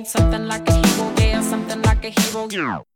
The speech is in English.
need something like a hero, yeah, something like a hero. Yeah.